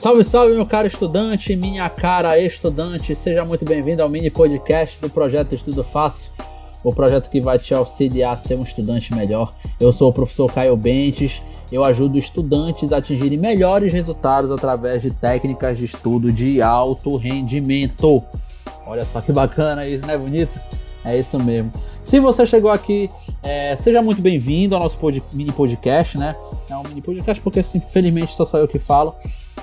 Salve, salve, meu caro estudante, minha cara estudante, seja muito bem-vindo ao mini podcast do projeto Estudo Fácil, o projeto que vai te auxiliar a ser um estudante melhor. Eu sou o professor Caio Bentes, eu ajudo estudantes a atingirem melhores resultados através de técnicas de estudo de alto rendimento. Olha só que bacana isso, né? Bonito? É isso mesmo. Se você chegou aqui, é, seja muito bem-vindo ao nosso pod, mini podcast, né? É um mini podcast porque, infelizmente, só sou eu que falo.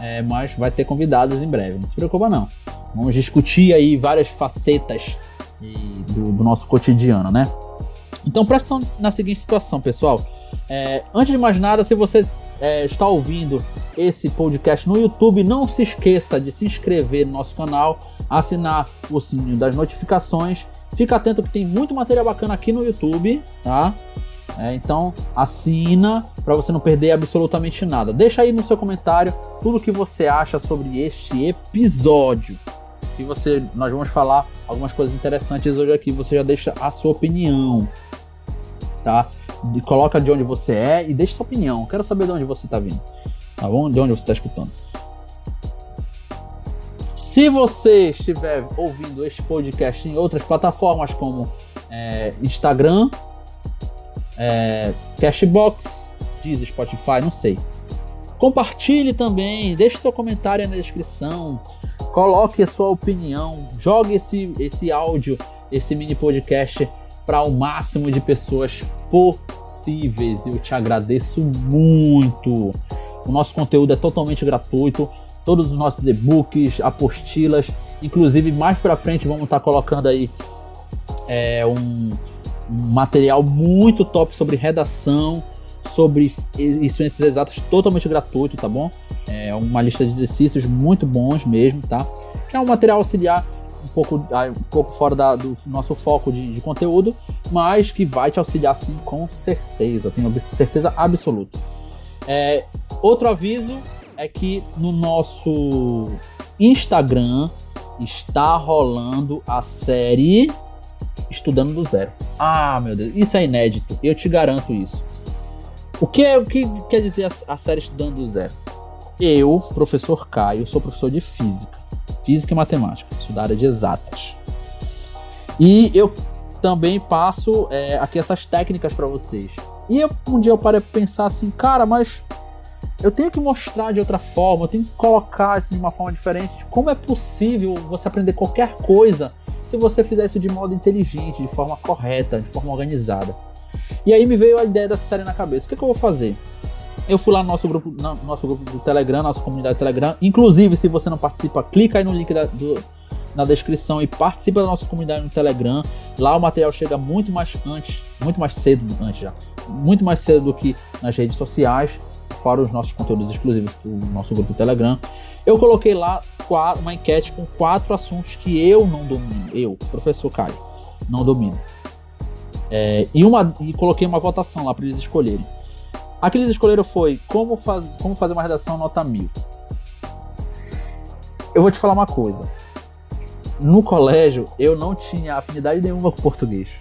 É, mas vai ter convidados em breve, não se preocupa não. Vamos discutir aí várias facetas do, do nosso cotidiano, né? Então presta atenção na seguinte situação, pessoal. É, antes de mais nada, se você é, está ouvindo esse podcast no YouTube, não se esqueça de se inscrever no nosso canal, assinar o sininho das notificações. Fica atento que tem muito material bacana aqui no YouTube, tá? É, então assina para você não perder absolutamente nada. Deixa aí no seu comentário tudo o que você acha sobre este episódio. E você, nós vamos falar algumas coisas interessantes hoje aqui. Você já deixa a sua opinião, tá? De, coloca de onde você é e deixa sua opinião. Quero saber de onde você está vindo, tá bom? De onde você está escutando. Se você estiver ouvindo este podcast em outras plataformas como é, Instagram, é, Cashbox, Deezer, Spotify, não sei. Compartilhe também, deixe seu comentário aí na descrição, coloque a sua opinião, jogue esse, esse áudio, esse mini podcast para o máximo de pessoas possíveis. Eu te agradeço muito. O nosso conteúdo é totalmente gratuito, todos os nossos e-books, apostilas, inclusive mais para frente vamos estar tá colocando aí é, um material muito top sobre redação, sobre ciências exatas, totalmente gratuito, tá bom? É uma lista de exercícios muito bons mesmo, tá? Que é um material auxiliar um pouco, ah, um pouco fora da, do nosso foco de, de, conteúdo, mas que vai te auxiliar sim, com certeza, tenho certeza absoluta. É, outro aviso é que no nosso Instagram está rolando a série estudando do zero. Ah, meu Deus, isso é inédito, eu te garanto isso. O que, é, o que quer dizer a, a série Estudando do Zero? Eu, professor Caio, sou professor de física, física e matemática, sou da área de exatas. E eu também passo é, aqui essas técnicas para vocês. E eu, um dia eu parei para pensar assim, cara, mas eu tenho que mostrar de outra forma, eu tenho que colocar isso de uma forma diferente. Como é possível você aprender qualquer coisa se você fizer isso de modo inteligente, de forma correta, de forma organizada. E aí me veio a ideia dessa série na cabeça. O que, que eu vou fazer? Eu fui lá no nosso grupo, no nosso grupo do Telegram, nossa comunidade do Telegram. Inclusive, se você não participa, clica aí no link da, do, na descrição e participa da nossa comunidade no Telegram. Lá o material chega muito mais antes, muito mais cedo antes já, muito mais cedo do que nas redes sociais, fora os nossos conteúdos exclusivos do nosso grupo do Telegram. Eu coloquei lá uma enquete com quatro assuntos que eu não domino. Eu, professor Caio, não domino. É, e, uma, e coloquei uma votação lá para eles escolherem. A que eles escolheram foi como, faz, como fazer uma redação nota mil. Eu vou te falar uma coisa. No colégio, eu não tinha afinidade nenhuma com português.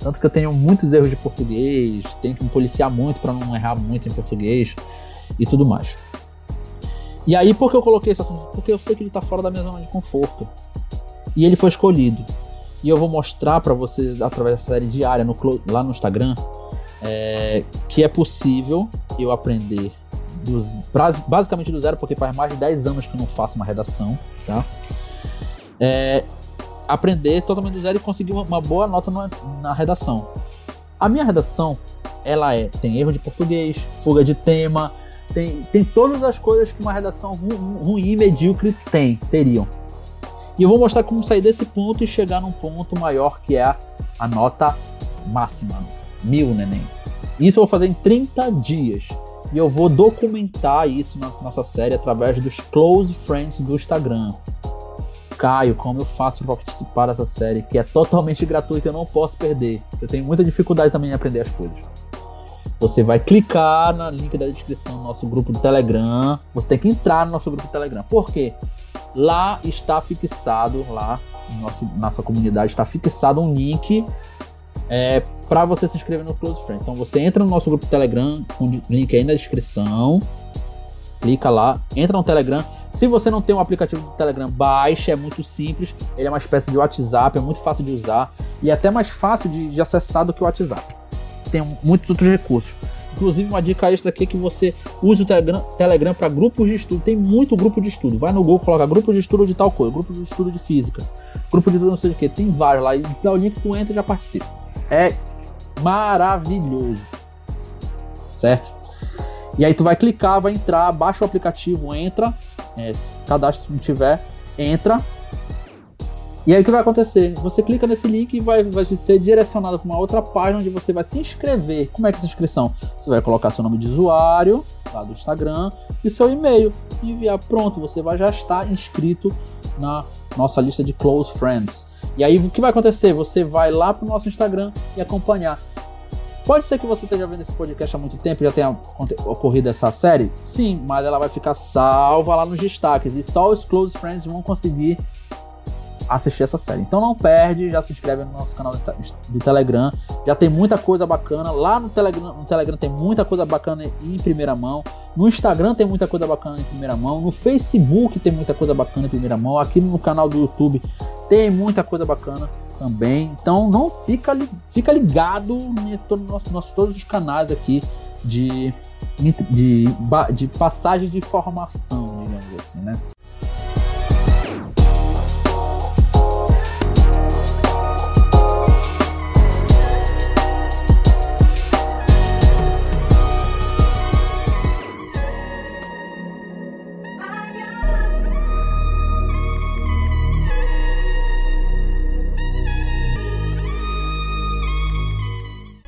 Tanto que eu tenho muitos erros de português, tenho que me policiar muito para não errar muito em português e tudo mais. E aí, por que eu coloquei esse assunto? Porque eu sei que ele está fora da minha zona de conforto. E ele foi escolhido. E eu vou mostrar para vocês, através dessa série diária, no, lá no Instagram, é, que é possível eu aprender dos, basicamente do zero, porque faz mais de 10 anos que eu não faço uma redação, tá? É, aprender totalmente do zero e conseguir uma, uma boa nota na, na redação. A minha redação, ela é, tem erro de português, fuga de tema, tem, tem todas as coisas que uma redação ru, ruim e medíocre tem, teriam. E eu vou mostrar como sair desse ponto e chegar num ponto maior que é a, a nota máxima. Mil, neném. Isso eu vou fazer em 30 dias. E eu vou documentar isso na nossa série através dos close friends do Instagram. Caio, como eu faço para participar dessa série que é totalmente gratuita, eu não posso perder. Eu tenho muita dificuldade também em aprender as coisas. Você vai clicar no link da descrição do nosso grupo do Telegram. Você tem que entrar no nosso grupo do Telegram. Por quê? Lá está fixado, lá nosso, nossa comunidade está fixado um link é, para você se inscrever no Close Friend. Então você entra no nosso grupo do Telegram, o link aí na descrição. Clica lá, entra no Telegram. Se você não tem um aplicativo do Telegram, baixe, é muito simples. Ele é uma espécie de WhatsApp, é muito fácil de usar e é até mais fácil de, de acessar do que o WhatsApp. Tem muitos outros recursos. Inclusive, uma dica extra aqui é que você use o Telegram, Telegram para grupos de estudo. Tem muito grupo de estudo. Vai no Google, coloca grupo de estudo de tal coisa, grupo de estudo de física, grupo de estudo não sei de que. Tem vários lá. E dá o link, tu entra e já participa. É maravilhoso. Certo? E aí tu vai clicar, vai entrar, baixa o aplicativo, entra, é, cadastro se não tiver, entra. E aí o que vai acontecer? Você clica nesse link e vai, vai ser direcionado para uma outra página onde você vai se inscrever. Como é que é essa inscrição? Você vai colocar seu nome de usuário lá do Instagram e seu e-mail e enviar. Pronto, você vai já estar inscrito na nossa lista de close friends. E aí o que vai acontecer? Você vai lá para o nosso Instagram e acompanhar. Pode ser que você esteja vendo esse podcast há muito tempo já tenha ocorrido essa série? Sim, mas ela vai ficar salva lá nos destaques e só os close friends vão conseguir assistir essa série. Então não perde, já se inscreve no nosso canal do Telegram. Já tem muita coisa bacana. Lá no Telegram, no Telegram tem muita coisa bacana em primeira mão. No Instagram tem muita coisa bacana em primeira mão. No Facebook tem muita coisa bacana em primeira mão. Aqui no canal do YouTube tem muita coisa bacana também. Então não fica, fica ligado em todo nosso, nosso, todos os canais aqui de, de, de passagem de informação, digamos assim, né?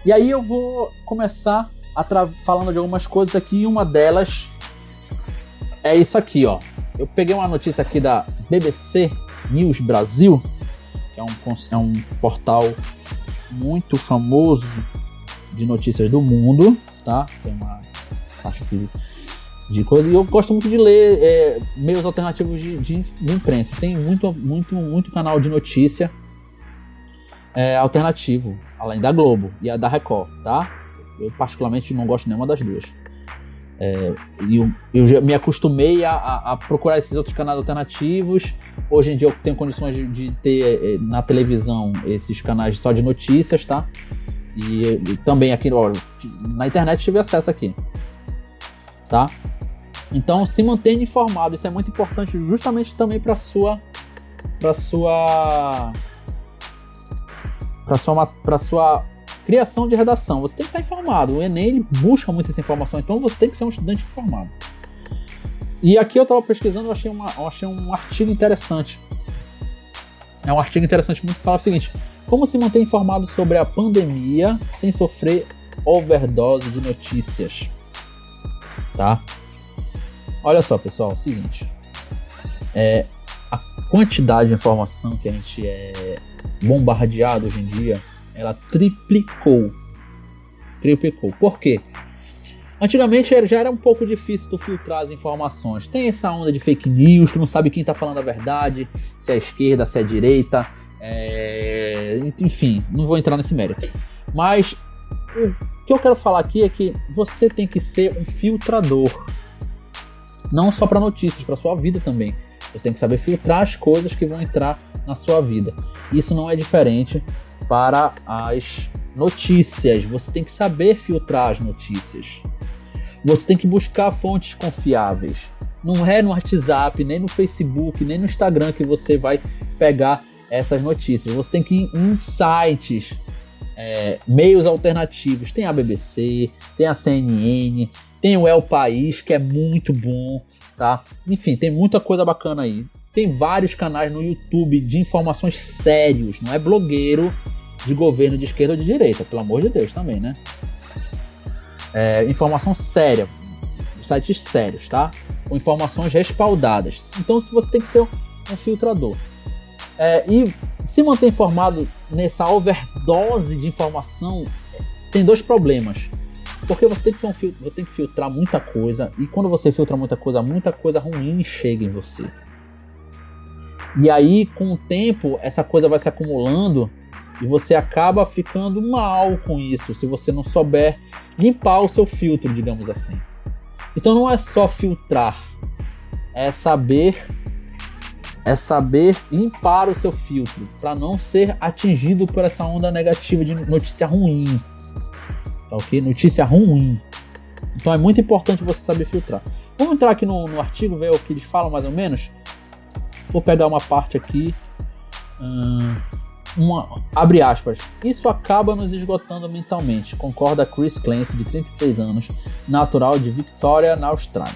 E aí eu vou começar falando de algumas coisas aqui, e uma delas é isso aqui, ó. Eu peguei uma notícia aqui da BBC News Brasil, que é um, é um portal muito famoso de notícias do mundo, tá? Tem uma faixa aqui de coisa. E eu gosto muito de ler é, meios alternativos de, de, de, imprensa. Tem muito, muito, muito canal de notícia é, alternativo além da Globo e a da Record, tá? Eu particularmente não gosto nenhuma das duas. É, eu, eu já me acostumei a, a, a, procurar esses outros canais alternativos. Hoje em dia eu tenho condições de, de ter é, na televisão esses canais só de notícias, tá? E, e também aqui ó, na internet tive acesso aqui, tá? Então se mantenha informado, isso é muito importante justamente também para sua para sua para sua, para sua criação de redação. Você tem que estar informado. O Enem ele busca muito essa informação, então você tem que ser um estudante informado. E aqui eu estava pesquisando, eu achei, uma, eu achei um artigo interessante. É um artigo interessante muito que fala o seguinte: como se manter informado sobre a pandemia sem sofrer overdose de notícias. Tá? Olha só, pessoal, é o seguinte. É, quantidade de informação que a gente é bombardeado hoje em dia, ela triplicou. Triplicou. Por quê? Antigamente já era um pouco difícil tu filtrar as informações. Tem essa onda de fake news, tu não sabe quem está falando a verdade, se é a esquerda, se é a direita. É... Enfim, não vou entrar nesse mérito. Mas o que eu quero falar aqui é que você tem que ser um filtrador. Não só para notícias, para sua vida também. Você tem que saber filtrar as coisas que vão entrar na sua vida. Isso não é diferente para as notícias. Você tem que saber filtrar as notícias. Você tem que buscar fontes confiáveis. Não é no WhatsApp, nem no Facebook, nem no Instagram que você vai pegar essas notícias. Você tem que ir em sites, é, meios alternativos. Tem a BBC, tem a CNN, tem o El País, que é muito bom, tá? Enfim, tem muita coisa bacana aí. Tem vários canais no YouTube de informações sérios, não é blogueiro de governo de esquerda ou de direita, pelo amor de Deus também, né? É, informação séria, sites sérios, tá? Com informações respaldadas. Então, você tem que ser um filtrador. É, e se manter informado nessa overdose de informação, tem dois problemas. Porque você tem que um você tem que filtrar muita coisa, e quando você filtra muita coisa, muita coisa ruim chega em você. E aí, com o tempo, essa coisa vai se acumulando e você acaba ficando mal com isso, se você não souber limpar o seu filtro, digamos assim. Então não é só filtrar, é saber é saber limpar o seu filtro para não ser atingido por essa onda negativa de notícia ruim. Tá ok? Notícia ruim. Então é muito importante você saber filtrar. Vamos entrar aqui no, no artigo, ver o que eles falam mais ou menos. Vou pegar uma parte aqui. Hum, uma, abre aspas. Isso acaba nos esgotando mentalmente, concorda Chris Clancy, de 33 anos, natural de Victoria, na Austrália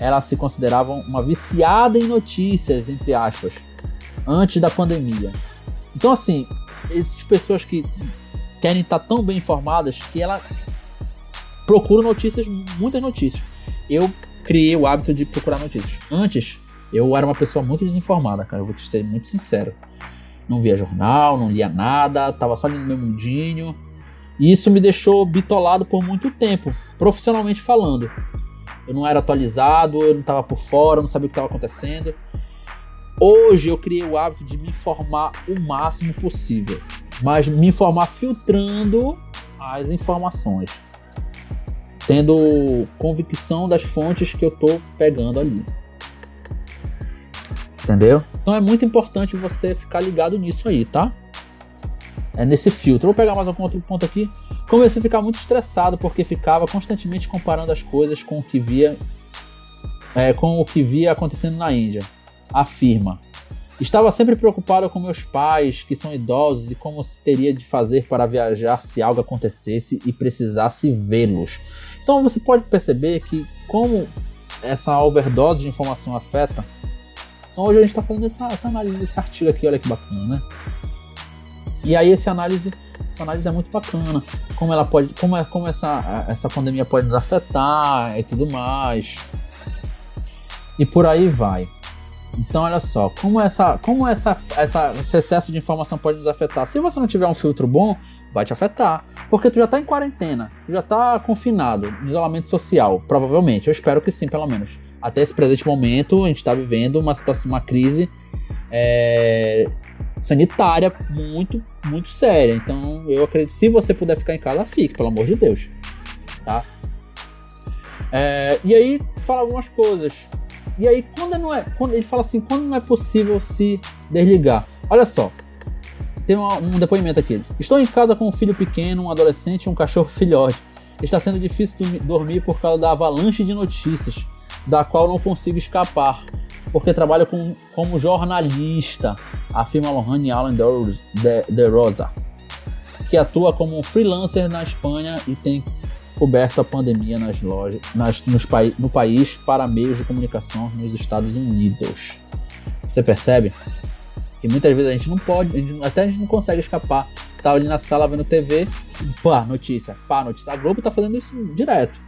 elas se consideravam uma viciada em notícias, entre aspas, antes da pandemia. Então, assim, existem pessoas que querem estar tão bem informadas que ela procura notícias, muitas notícias. Eu criei o hábito de procurar notícias. Antes, eu era uma pessoa muito desinformada, cara, eu vou te ser muito sincero. Não via jornal, não lia nada, tava só ali no meu mundinho. E isso me deixou bitolado por muito tempo, profissionalmente falando eu não era atualizado, eu não estava por fora, não sabia o que estava acontecendo. Hoje eu criei o hábito de me informar o máximo possível, mas me informar filtrando as informações, tendo convicção das fontes que eu estou pegando ali. Entendeu? Então é muito importante você ficar ligado nisso aí, tá? É nesse filtro. Vou pegar mais um outro ponto aqui. Comecei a ficar muito estressado porque ficava constantemente comparando as coisas com o que via é, com o que via acontecendo na Índia. Afirma. Estava sempre preocupado com meus pais, que são idosos, e como se teria de fazer para viajar se algo acontecesse e precisasse vê-los. Então você pode perceber que como essa overdose de informação afeta. Então hoje a gente está fazendo essa, essa análise desse artigo aqui, olha que bacana, né? E aí essa análise, essa análise é muito bacana, como ela pode, como, é, como essa, essa pandemia pode nos afetar e tudo mais. E por aí vai. Então olha só, como essa, como essa, essa, esse excesso de informação pode nos afetar. Se você não tiver um filtro bom, vai te afetar. Porque tu já tá em quarentena, tu já tá confinado, em isolamento social, provavelmente. Eu espero que sim, pelo menos. Até esse presente momento, a gente está vivendo uma situação, uma crise é, sanitária muito, muito séria. Então, eu acredito se você puder ficar em casa, fique, pelo amor de Deus. Tá? É, e aí, fala algumas coisas. E aí, quando não é. Quando, ele fala assim: quando não é possível se desligar. Olha só. Tem um, um depoimento aqui. Estou em casa com um filho pequeno, um adolescente e um cachorro filhote. Está sendo difícil dormir por causa da avalanche de notícias, da qual não consigo escapar porque trabalha com, como jornalista, afirma Lohane Allen de, de Rosa, que atua como freelancer na Espanha e tem coberto a pandemia nas lojas, nas, nos, no país para meios de comunicação nos Estados Unidos. Você percebe que muitas vezes a gente não pode, a gente, até a gente não consegue escapar. Tá ali na sala vendo TV, pá, notícia, pá, notícia. A Globo tá fazendo isso direto.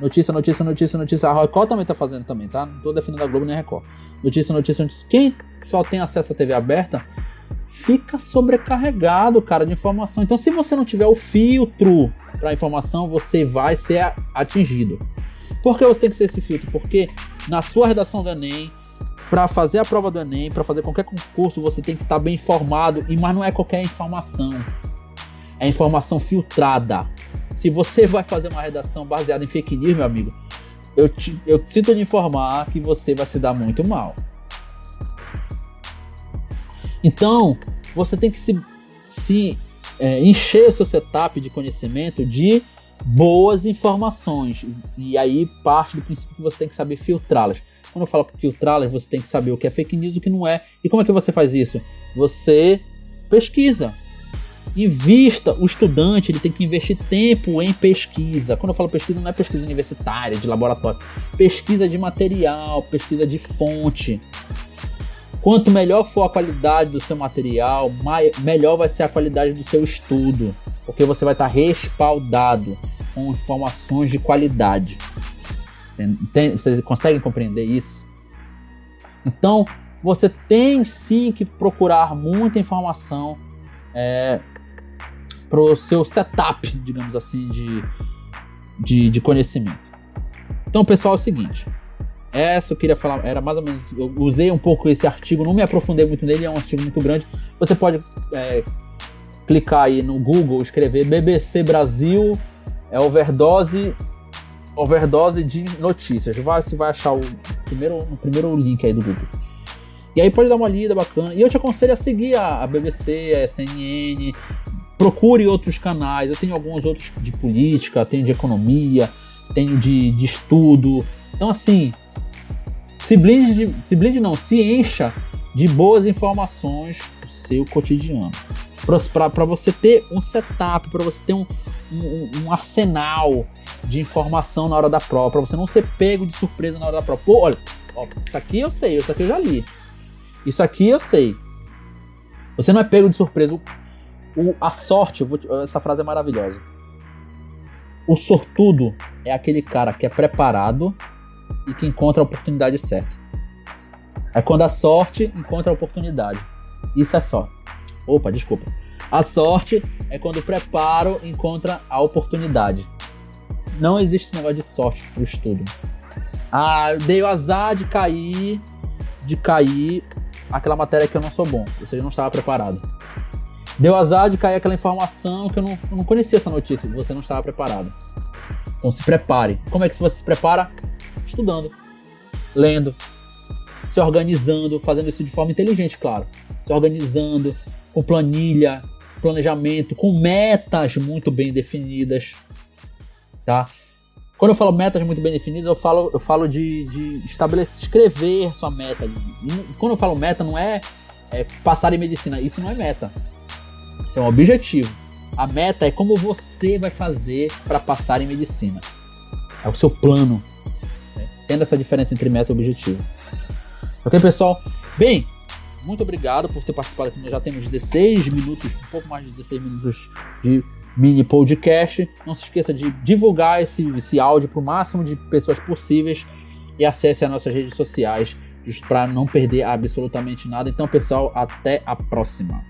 Notícia, notícia, notícia, notícia. A Record também tá fazendo também, tá? Não tô defendendo a Globo nem a Record. Notícia, notícia, notícia. Quem só tem acesso à TV aberta fica sobrecarregado, cara, de informação. Então, se você não tiver o filtro para informação, você vai ser atingido. Por que você tem que ser esse filtro? Porque na sua redação do Enem, para fazer a prova do Enem, para fazer qualquer concurso, você tem que estar tá bem informado, e mas não é qualquer informação. É informação filtrada. Se você vai fazer uma redação baseada em fake news, meu amigo, eu, te, eu sinto lhe informar que você vai se dar muito mal. Então, você tem que se, se é, encher o seu setup de conhecimento de boas informações. E aí parte do princípio que você tem que saber filtrá-las. Quando eu falo filtrá-las, você tem que saber o que é fake news e o que não é. E como é que você faz isso? Você pesquisa. Invista, o estudante ele tem que investir tempo em pesquisa. Quando eu falo pesquisa, não é pesquisa universitária, de laboratório. Pesquisa de material, pesquisa de fonte. Quanto melhor for a qualidade do seu material, melhor vai ser a qualidade do seu estudo. Porque você vai estar respaldado com informações de qualidade. Vocês conseguem compreender isso? Então, você tem sim que procurar muita informação é, pro seu setup, digamos assim, de, de, de conhecimento. Então, pessoal, é o seguinte. Essa eu queria falar, era mais ou menos. Eu usei um pouco esse artigo, não me aprofundei muito nele, é um artigo muito grande. Você pode é, clicar aí no Google, escrever BBC Brasil, é overdose, overdose de notícias. Vai, você vai achar o primeiro, o primeiro link aí do Google. E aí pode dar uma lida bacana. E eu te aconselho a seguir a, a BBC, a CNN. Procure outros canais. Eu tenho alguns outros de política, tenho de economia, tenho de, de estudo. Então, assim, se blinde, de, se blinde não, se encha de boas informações do seu cotidiano. Para você ter um setup, para você ter um, um, um, arsenal de informação na hora da prova, para você não ser pego de surpresa na hora da prova. Pô, olha, ó, isso aqui eu sei, isso aqui eu já li. Isso aqui eu sei. Você não é pego de surpresa. O, o a sorte, vou, essa frase é maravilhosa. O sortudo é aquele cara que é preparado e que encontra a oportunidade certa. É quando a sorte encontra a oportunidade. Isso é só. Opa, desculpa. A sorte é quando o preparo encontra a oportunidade. Não existe negócio de sorte pro estudo. Ah, eu dei o azar de cair, de cair aquela matéria que eu não sou bom, ou seja, não estava preparado. Deu azar de cair aquela informação que eu não, eu não conhecia essa notícia, você não estava preparado. Então se prepare. Como é que você se prepara? Estudando, lendo, se organizando, fazendo isso de forma inteligente, claro. Se organizando, com planilha, planejamento, com metas muito bem definidas, tá? Quando eu falo metas muito bem definidas, eu falo, eu falo de, de estabelecer, escrever sua meta. E quando eu falo meta, não é, é passar em medicina. Isso não é meta. Isso é um objetivo. A meta é como você vai fazer para passar em medicina. É o seu plano. Tendo essa diferença entre meta e objetivo. Ok, pessoal? Bem, muito obrigado por ter participado aqui. Nós já temos 16 minutos, um pouco mais de 16 minutos de mini podcast. Não se esqueça de divulgar esse, esse áudio para o máximo de pessoas possíveis e acesse as nossas redes sociais para não perder absolutamente nada. Então, pessoal, até a próxima.